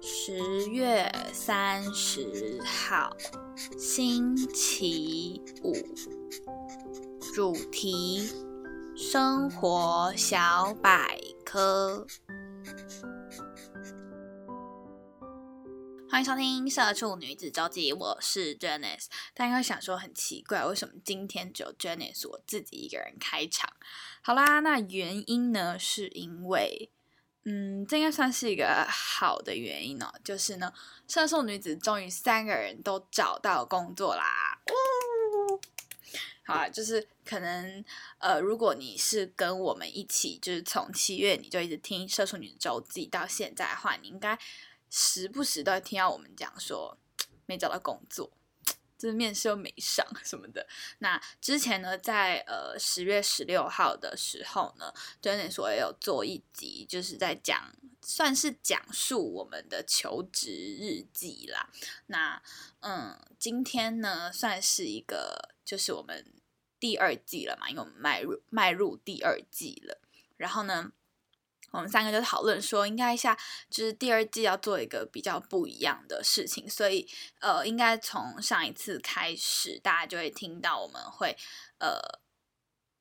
十月三十号，星期五，主题：生活小百科。欢迎收听《社畜女子周记》，我是 Janice。大家应该想说很奇怪，为什么今天只有 Janice 我自己一个人开场？好啦，那原因呢，是因为。嗯，这应该算是一个好的原因哦。就是呢，射手女子终于三个人都找到工作啦！好啊，就是可能呃，如果你是跟我们一起，就是从七月你就一直听射手女的周记到现在的话，你应该时不时都会听到我们讲说没找到工作。就是面试又没上什么的。那之前呢，在呃十月十六号的时候呢 j e n n 说也有做一集，就是在讲，算是讲述我们的求职日记啦。那嗯，今天呢，算是一个，就是我们第二季了嘛，因为我们迈入迈入第二季了。然后呢？我们三个就讨论说，应该下就是第二季要做一个比较不一样的事情，所以呃，应该从上一次开始，大家就会听到我们会呃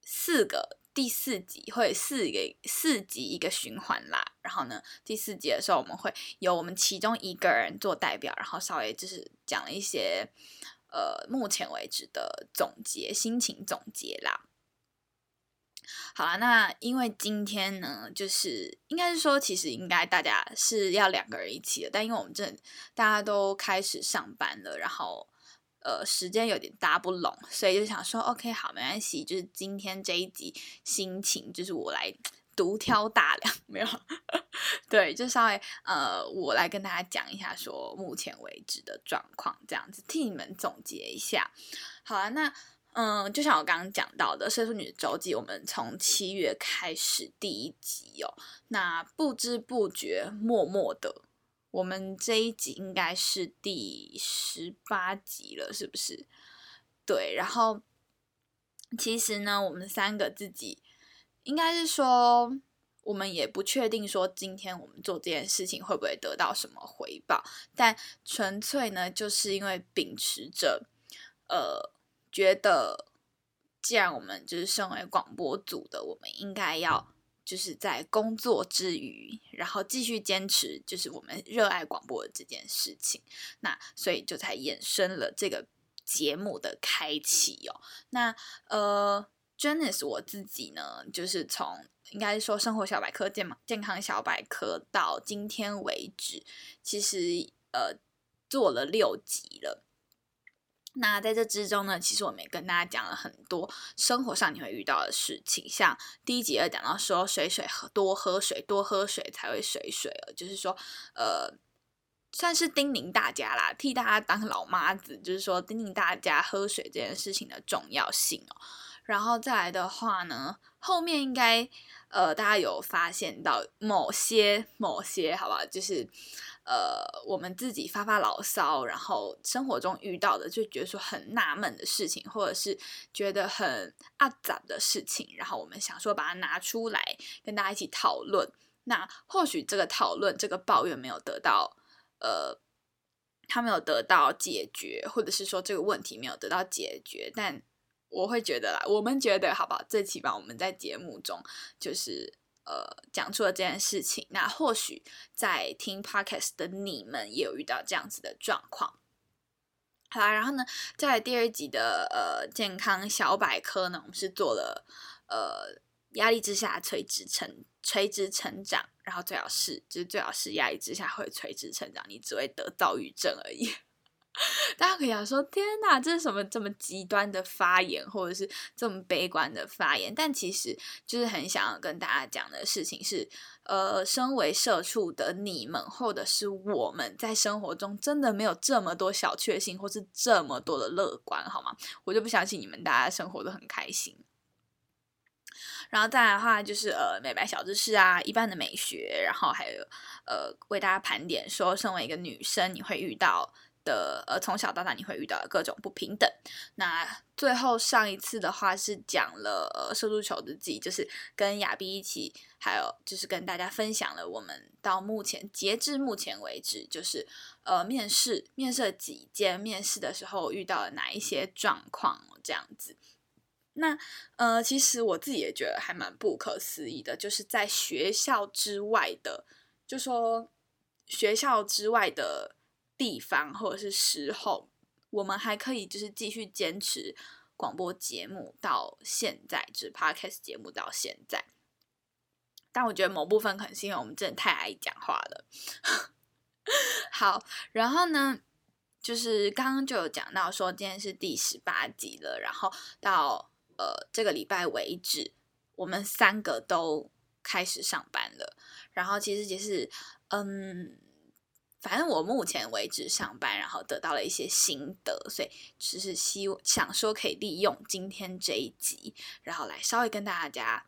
四个第四集会四个四集一个循环啦。然后呢，第四集的时候，我们会由我们其中一个人做代表，然后稍微就是讲一些呃目前为止的总结心情总结啦。好了，那因为今天呢，就是应该是说，其实应该大家是要两个人一起的，但因为我们这大家都开始上班了，然后呃时间有点搭不拢，所以就想说，OK，好，没关系，就是今天这一集心情就是我来独挑大梁，没有，对，就稍微呃我来跟大家讲一下说目前为止的状况，这样子替你们总结一下。好了，那。嗯，就像我刚刚讲到的《社畜女周记》，我们从七月开始第一集哦，那不知不觉，默默的，我们这一集应该是第十八集了，是不是？对，然后其实呢，我们三个自己应该是说，我们也不确定说今天我们做这件事情会不会得到什么回报，但纯粹呢，就是因为秉持着呃。觉得，既然我们就是身为广播组的，我们应该要就是在工作之余，然后继续坚持，就是我们热爱广播的这件事情。那所以就才衍生了这个节目的开启哦。那呃 j a n i c e 我自己呢，就是从应该说生活小百科、健健康小百科到今天为止，其实呃做了六集了。那在这之中呢，其实我们也跟大家讲了很多生活上你会遇到的事情，像第一集有讲到说水水喝多喝水，多喝水才会水水就是说呃算是叮咛大家啦，替大家当老妈子，就是说叮咛大家喝水这件事情的重要性哦。然后再来的话呢，后面应该呃大家有发现到某些某些好吧，就是。呃，我们自己发发牢骚，然后生活中遇到的就觉得说很纳闷的事情，或者是觉得很阿杂的事情，然后我们想说把它拿出来跟大家一起讨论。那或许这个讨论、这个抱怨没有得到呃，他没有得到解决，或者是说这个问题没有得到解决，但我会觉得啦，我们觉得好不好？最起码我们在节目中就是呃讲出了这件事情。那或许在听 podcast 的你们也有遇到这样子的状况。好啦，然后呢，在第二集的呃健康小百科呢，我们是做了呃压力之下垂直成垂直成长，然后最好是就是最好是压力之下会垂直成长，你只会得躁郁症而已。大家可以想说，天哪，这是什么这么极端的发言，或者是这么悲观的发言？但其实就是很想要跟大家讲的事情是，呃，身为社畜的你们，或者是我们在生活中真的没有这么多小确幸，或是这么多的乐观，好吗？我就不相信你们大家生活都很开心。然后再来的话，就是呃美白小知识啊，一般的美学，然后还有呃为大家盘点说，身为一个女生，你会遇到。的呃，从小到大你会遇到各种不平等。那最后上一次的话是讲了呃，射出球的记，就是跟亚碧一起，还有就是跟大家分享了我们到目前截至目前为止，就是呃面试面试几间面试的时候遇到了哪一些状况这样子。那呃，其实我自己也觉得还蛮不可思议的，就是在学校之外的，就说学校之外的。地方或者是时候，我们还可以就是继续坚持广播节目到现在，就是 podcast 节目到现在。但我觉得某部分可能是因为我们真的太爱讲话了。好，然后呢，就是刚刚就有讲到说今天是第十八集了，然后到呃这个礼拜为止，我们三个都开始上班了。然后其实也是嗯。反正我目前为止上班，然后得到了一些心得，所以只是希想说可以利用今天这一集，然后来稍微跟大家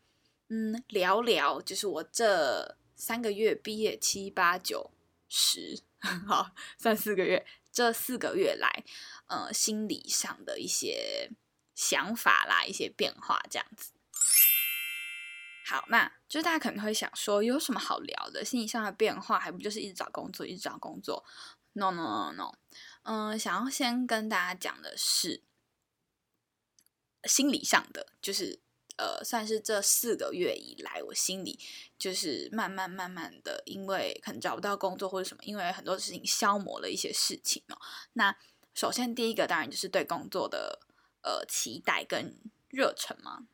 嗯聊聊，就是我这三个月毕业七八九十，好算四个月，这四个月来，呃，心理上的一些想法啦，一些变化这样子。好，那就是大家可能会想说，有什么好聊的？心理上的变化，还不就是一直找工作，一直找工作？No No No No，嗯，想要先跟大家讲的是心理上的，就是呃，算是这四个月以来，我心里就是慢慢慢慢的，因为可能找不到工作或者什么，因为很多事情消磨了一些事情哦。那首先第一个当然就是对工作的呃期待跟热忱嘛。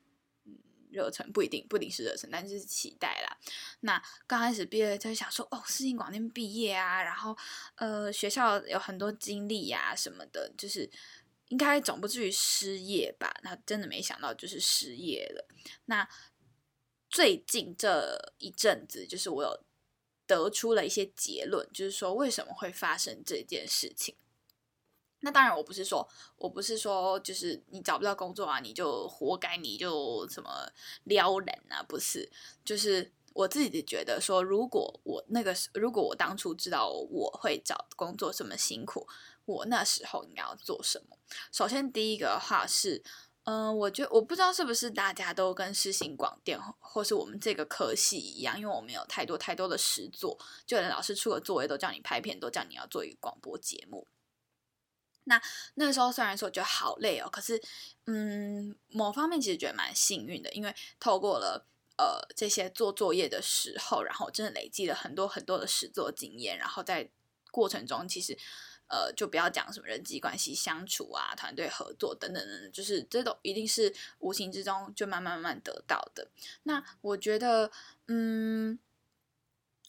热忱不一定不一定是热忱，但是期待啦。那刚开始毕业就想说，哦，适应广电毕业啊，然后呃，学校有很多经历呀什么的，就是应该总不至于失业吧？那真的没想到就是失业了。那最近这一阵子，就是我有得出了一些结论，就是说为什么会发生这件事情。那当然，我不是说，我不是说，就是你找不到工作啊，你就活该，你就什么撩人啊？不是，就是我自己觉得说，如果我那个时，如果我当初知道我会找工作这么辛苦，我那时候应该要做什么？首先，第一个话是，嗯，我觉我不知道是不是大家都跟世新广电或是我们这个科系一样，因为我们有太多太多的实作，就连老师出个作业都叫你拍片，都叫你要做一个广播节目。那那时候虽然说觉得好累哦，可是，嗯，某方面其实觉得蛮幸运的，因为透过了呃这些做作业的时候，然后真的累积了很多很多的实作经验，然后在过程中其实呃就不要讲什么人际关系相处啊、团队合作等等等，就是这种一定是无形之中就慢慢慢慢得到的。那我觉得，嗯。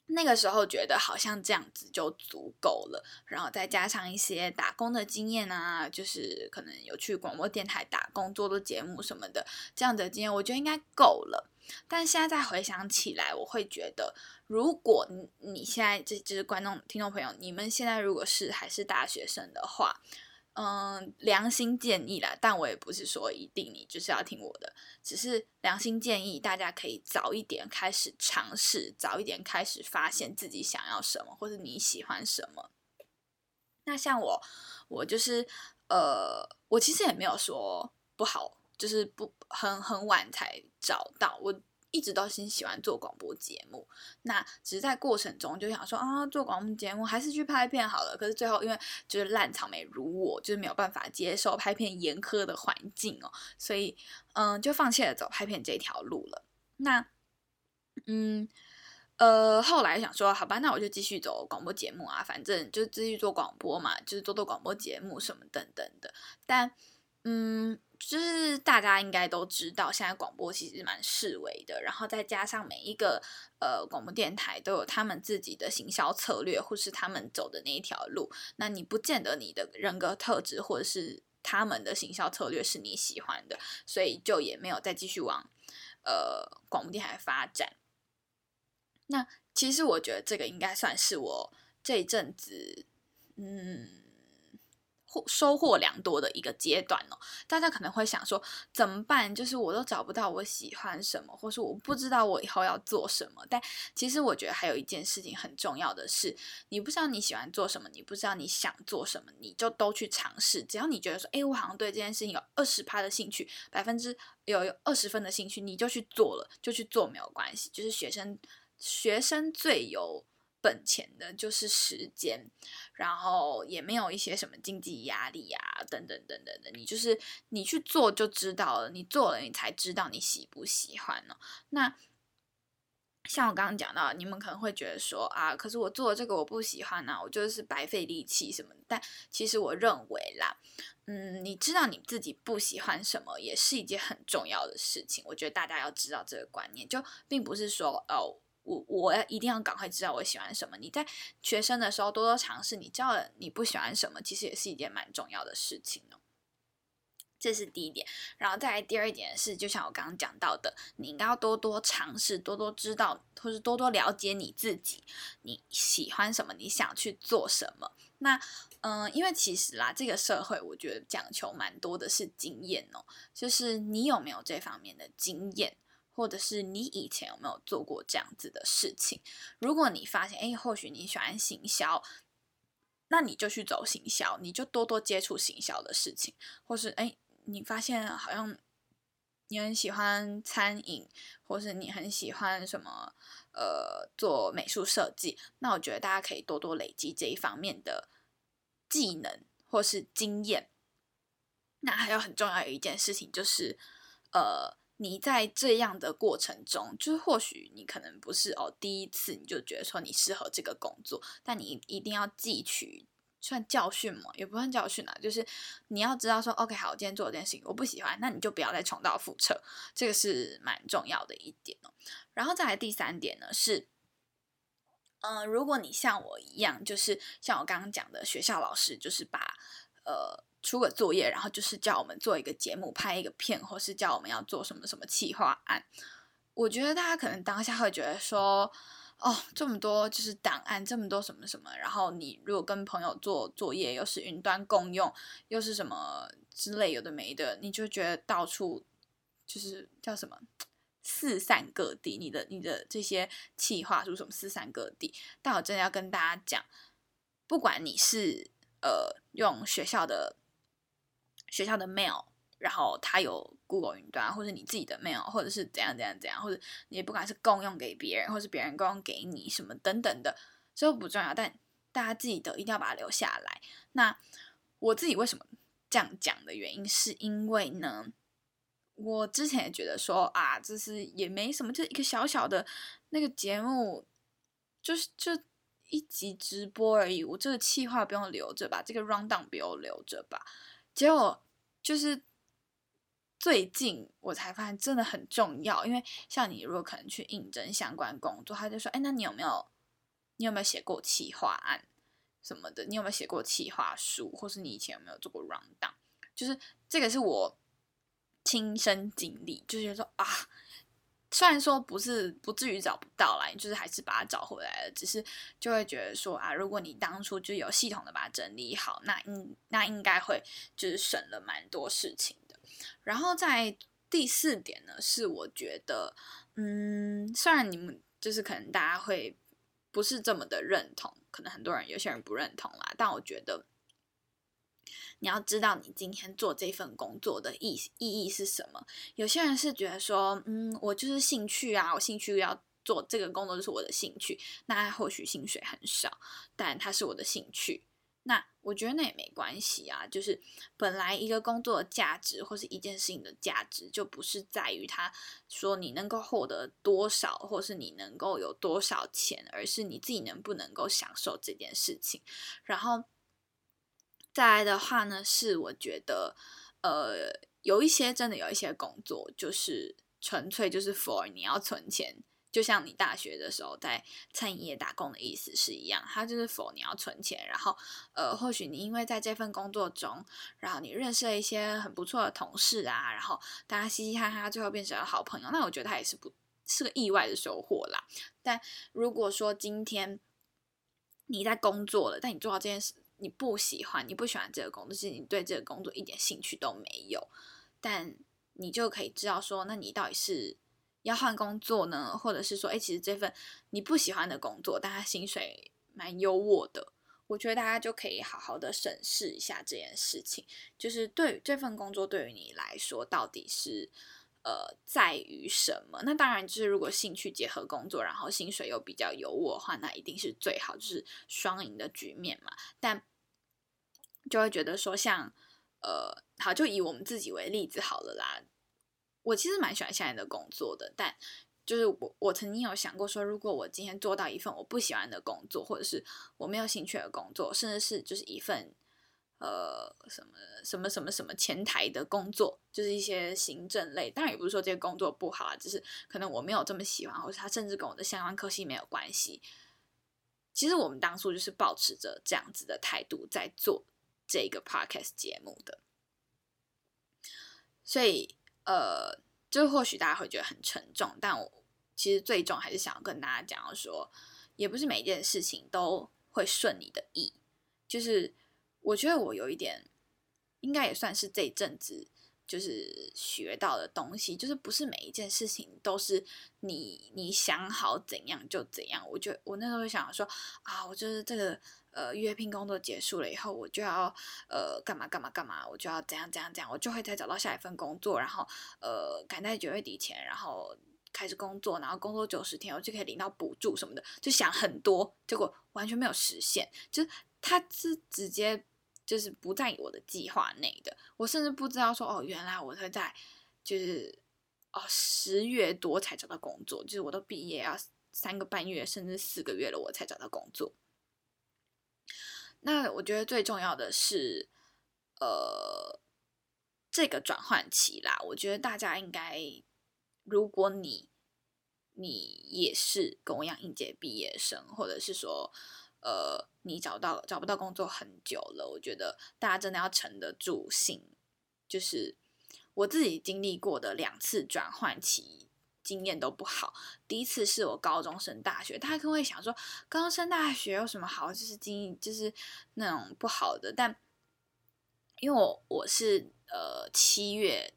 那个时候觉得好像这样子就足够了，然后再加上一些打工的经验啊，就是可能有去广播电台打工做做节目什么的，这样的经验我觉得应该够了。但现在再回想起来，我会觉得，如果你你现在这这是观众听众朋友，你们现在如果是还是大学生的话。嗯，良心建议啦，但我也不是说一定你就是要听我的，只是良心建议，大家可以早一点开始尝试，早一点开始发现自己想要什么，或者你喜欢什么。那像我，我就是呃，我其实也没有说不好，就是不很很晚才找到我。一直都很喜欢做广播节目，那只是在过程中就想说啊，做广播节目还是去拍片好了。可是最后因为就是烂草莓如我，就是没有办法接受拍片严苛的环境哦，所以嗯，就放弃了走拍片这条路了。那嗯，呃，后来想说，好吧，那我就继续走广播节目啊，反正就继续做广播嘛，就是做做广播节目什么等等的。但，嗯，就是大家应该都知道，现在广播其实蛮示威的，然后再加上每一个呃广播电台都有他们自己的行销策略，或是他们走的那一条路，那你不见得你的人格特质或者是他们的行销策略是你喜欢的，所以就也没有再继续往呃广播电台发展。那其实我觉得这个应该算是我这一阵子，嗯，收获良多的一个阶段哦。大家可能会想说，怎么办？就是我都找不到我喜欢什么，或是我不知道我以后要做什么。但其实我觉得还有一件事情很重要的是，你不知道你喜欢做什么，你不知道你想做什么，你就都去尝试。只要你觉得说，哎，我好像对这件事情有二十趴的兴趣，百分之有有二十分的兴趣，你就去做了，就去做没有关系。就是学生。学生最有本钱的就是时间，然后也没有一些什么经济压力啊，等等等等的。你就是你去做就知道了，你做了你才知道你喜不喜欢呢。那像我刚刚讲到，你们可能会觉得说啊，可是我做了这个我不喜欢啊，我就是白费力气什么。但其实我认为啦，嗯，你知道你自己不喜欢什么，也是一件很重要的事情。我觉得大家要知道这个观念，就并不是说哦。我我要一定要赶快知道我喜欢什么。你在学生的时候多多尝试，你知道你不喜欢什么，其实也是一件蛮重要的事情哦。这是第一点，然后再来第二点是，就像我刚刚讲到的，你应该要多多尝试，多多知道，或是多多了解你自己，你喜欢什么，你想去做什么。那嗯，因为其实啦，这个社会我觉得讲求蛮多的是经验哦，就是你有没有这方面的经验。或者是你以前有没有做过这样子的事情？如果你发现，哎，或许你喜欢行销，那你就去走行销，你就多多接触行销的事情。或是，哎，你发现好像你很喜欢餐饮，或是你很喜欢什么，呃，做美术设计，那我觉得大家可以多多累积这一方面的技能或是经验。那还有很重要的一件事情就是，呃。你在这样的过程中，就是或许你可能不是哦第一次你就觉得说你适合这个工作，但你一定要汲取算教训嘛，也不算教训啊，就是你要知道说，OK，好，我今天做这件事情我不喜欢，那你就不要再重蹈覆辙，这个是蛮重要的一点哦。然后再来第三点呢是，嗯，如果你像我一样，就是像我刚刚讲的学校老师，就是把呃。出个作业，然后就是叫我们做一个节目、拍一个片，或是叫我们要做什么什么企划案。我觉得大家可能当下会觉得说，哦，这么多就是档案，这么多什么什么，然后你如果跟朋友做作业，又是云端共用，又是什么之类有的没的，你就觉得到处就是叫什么四散各地，你的你的这些企划书什么四散各地。但我真的要跟大家讲，不管你是呃用学校的。学校的 mail，然后它有 Google 云端，或者你自己的 mail，或者是怎样怎样怎样，或者你不管是共用给别人，或是别人共用给你什么等等的，这都不重要。但大家记得一定要把它留下来。那我自己为什么这样讲的原因，是因为呢，我之前也觉得说啊，这是也没什么，就一个小小的那个节目，就是就一集直播而已。我这个气话不用留着吧，这个 rundown 不用留着吧。结果就是最近我才发现真的很重要，因为像你如果可能去应征相关工作，他就说：“哎，那你有没有你有没有写过企划案什么的？你有没有写过企划书，或是你以前有没有做过 round down？就是这个是我亲身经历，就是说啊。”虽然说不是不至于找不到啦，就是还是把它找回来了，只是就会觉得说啊，如果你当初就有系统的把它整理好，那应那应该会就是省了蛮多事情的。然后在第四点呢，是我觉得，嗯，虽然你们就是可能大家会不是这么的认同，可能很多人有些人不认同啦，但我觉得。你要知道，你今天做这份工作的意意义是什么？有些人是觉得说，嗯，我就是兴趣啊，我兴趣要做这个工作就是我的兴趣，那或许薪水很少，但它是我的兴趣，那我觉得那也没关系啊，就是本来一个工作的价值或是一件事情的价值，就不是在于他说你能够获得多少，或是你能够有多少钱，而是你自己能不能够享受这件事情。然后再来的话呢，是我觉得呃有一些真的有一些工作就是纯粹就是 for 你要存钱。就像你大学的时候在餐饮业打工的意思是一样，它就是否你要存钱，然后呃，或许你因为在这份工作中，然后你认识了一些很不错的同事啊，然后大家嘻嘻哈哈，最后变成了好朋友，那我觉得它也是不是个意外的收获啦。但如果说今天你在工作了，但你做到这件事你不喜欢，你不喜欢这个工作，是你对这个工作一点兴趣都没有，但你就可以知道说，那你到底是。要换工作呢，或者是说，哎，其实这份你不喜欢的工作，但它薪水蛮优渥的，我觉得大家就可以好好的审视一下这件事情，就是对于这份工作对于你来说到底是呃在于什么？那当然就是如果兴趣结合工作，然后薪水又比较优渥的话，那一定是最好，就是双赢的局面嘛。但就会觉得说，像呃，好，就以我们自己为例子好了啦。我其实蛮喜欢现在的工作的，但就是我我曾经有想过说，如果我今天做到一份我不喜欢的工作，或者是我没有兴趣的工作，甚至是就是一份呃什么什么什么什么前台的工作，就是一些行政类，当然也不是说这些工作不好啊，只是可能我没有这么喜欢，或者他甚至跟我的相关科系没有关系。其实我们当初就是保持着这样子的态度在做这个 podcast 节目的，所以。呃，就或许大家会觉得很沉重，但我其实最终还是想要跟大家讲说，也不是每件事情都会顺你的意。就是我觉得我有一点，应该也算是这一阵子就是学到的东西，就是不是每一件事情都是你你想好怎样就怎样。我就我那时候会想说啊，我就是这个。呃，约聘工作结束了以后，我就要呃干嘛干嘛干嘛，我就要怎样怎样怎样，我就会再找到下一份工作，然后呃赶在九月底前，然后开始工作，然后工作九十天，我就可以领到补助什么的，就想很多，结果完全没有实现，就是他是直接就是不在我的计划内的，我甚至不知道说哦，原来我会在就是哦十月多才找到工作，就是我都毕业要三个半月甚至四个月了，我才找到工作。那我觉得最重要的是，呃，这个转换期啦。我觉得大家应该，如果你你也是跟我一样应届毕业生，或者是说，呃，你找到找不到工作很久了，我觉得大家真的要沉得住心。就是我自己经历过的两次转换期。经验都不好。第一次是我高中升大学，大家可能会想说，高中升大学有什么好？就是经就是那种不好的。但因为我我是呃七月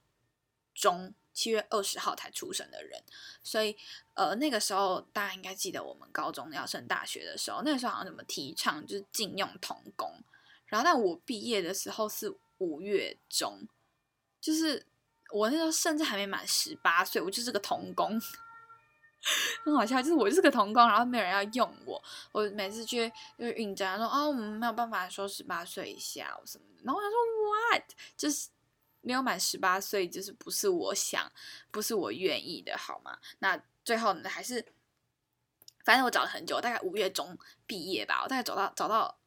中七月二十号才出生的人，所以呃那个时候大家应该记得，我们高中要升大学的时候，那个时候好像怎么提倡就是禁用童工。然后但我毕业的时候是五月中，就是。我那时候甚至还没满十八岁，我就是个童工，很好笑。就是我就是个童工，然后没有人要用我。我每次去就是应征，说哦，我们没有办法说十八岁以下什么的。然后我想说，what？就是没有满十八岁，就是不是我想，不是我愿意的，好吗？那最后呢，还是反正我找了很久，大概五月中毕业吧，我大概找到找到。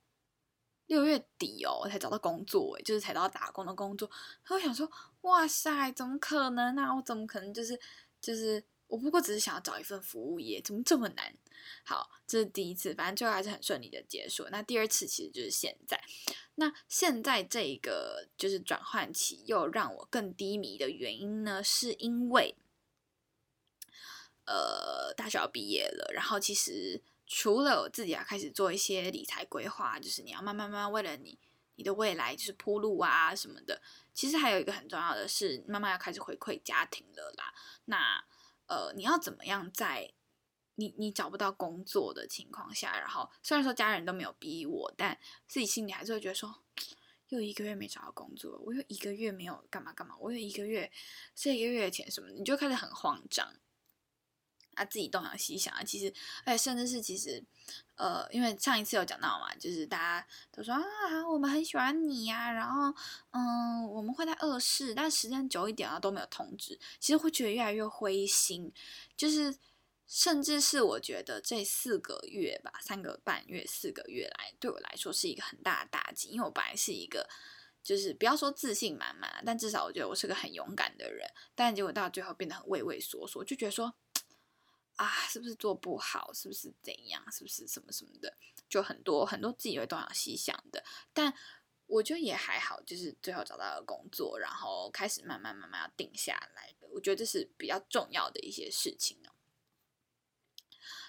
六月底哦，我才找到工作，就是才到打工的工作。他会想说：“哇塞，怎么可能啊？我怎么可能就是就是我不过只是想要找一份服务业，怎么这么难？”好，这是第一次，反正最后还是很顺利的结束。那第二次其实就是现在。那现在这个就是转换期又让我更低迷的原因呢，是因为呃大学要毕业了，然后其实。除了我自己要开始做一些理财规划，就是你要慢慢慢慢为了你你的未来就是铺路啊什么的。其实还有一个很重要的是，慢慢要开始回馈家庭了啦。那呃，你要怎么样在你你找不到工作的情况下，然后虽然说家人都没有逼我，但自己心里还是会觉得说，又一个月没找到工作，我又一个月没有干嘛干嘛，我有一个月这一个月的钱什么，你就开始很慌张。他自己东想西想啊。其实，哎，甚至是其实，呃，因为上一次有讲到嘛，就是大家都说啊，我们很喜欢你呀，然后，嗯，我们会在二试，但时间久一点啊都没有通知，其实会觉得越来越灰心，就是。甚至是我觉得这四个月吧，三个半月、四个月来，对我来说是一个很大的打击。因为我本来是一个，就是不要说自信满满，但至少我觉得我是个很勇敢的人。但结果到最后变得很畏畏缩缩，就觉得说，啊，是不是做不好？是不是怎样？是不是什么什么的？就很多很多自己会东想西想的。但我觉得也还好，就是最后找到了工作，然后开始慢慢慢慢要定下来。我觉得这是比较重要的一些事情呢。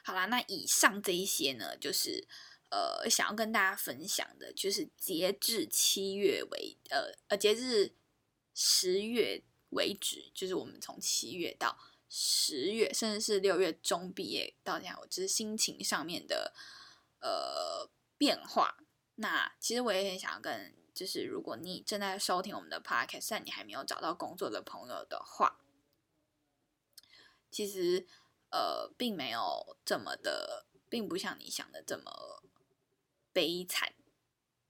好啦，那以上这一些呢，就是呃想要跟大家分享的，就是截至七月为呃呃截至十月为止，就是我们从七月到十月，甚至是六月中毕业到现在，我就是心情上面的呃变化。那其实我也很想要跟，就是如果你正在收听我们的 podcast，但你还没有找到工作的朋友的话，其实。呃，并没有这么的，并不像你想的这么悲惨，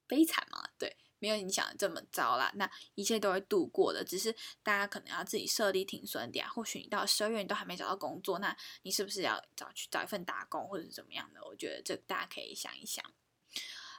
悲惨嘛？对，没有你想的这么糟啦。那一切都会度过的，只是大家可能要自己设立停损点。或许你到十二月你都还没找到工作，那你是不是要找去找一份打工，或者怎么样的？我觉得这大家可以想一想。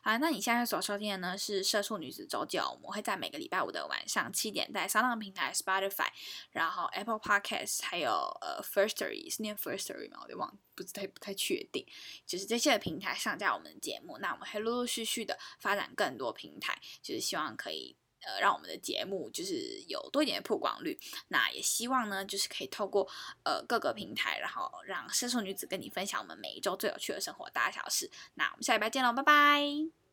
好，那你现在所收听的呢是《社畜女子周记》，我们会在每个礼拜五的晚上七点，在商浪平台、Spotify，然后 Apple Podcast，还有呃 Firstory，是念 Firstory 吗？我就忘，不太不太确定。就是这些的平台上架我们的节目，那我们会陆陆续续的发展更多平台，就是希望可以呃让我们的节目就是有多一点的曝光率。那也希望呢，就是可以透过呃各个平台，然后让深受女子跟你分享我们每一周最有趣的生活大小事。那我们下礼拜见喽，拜拜。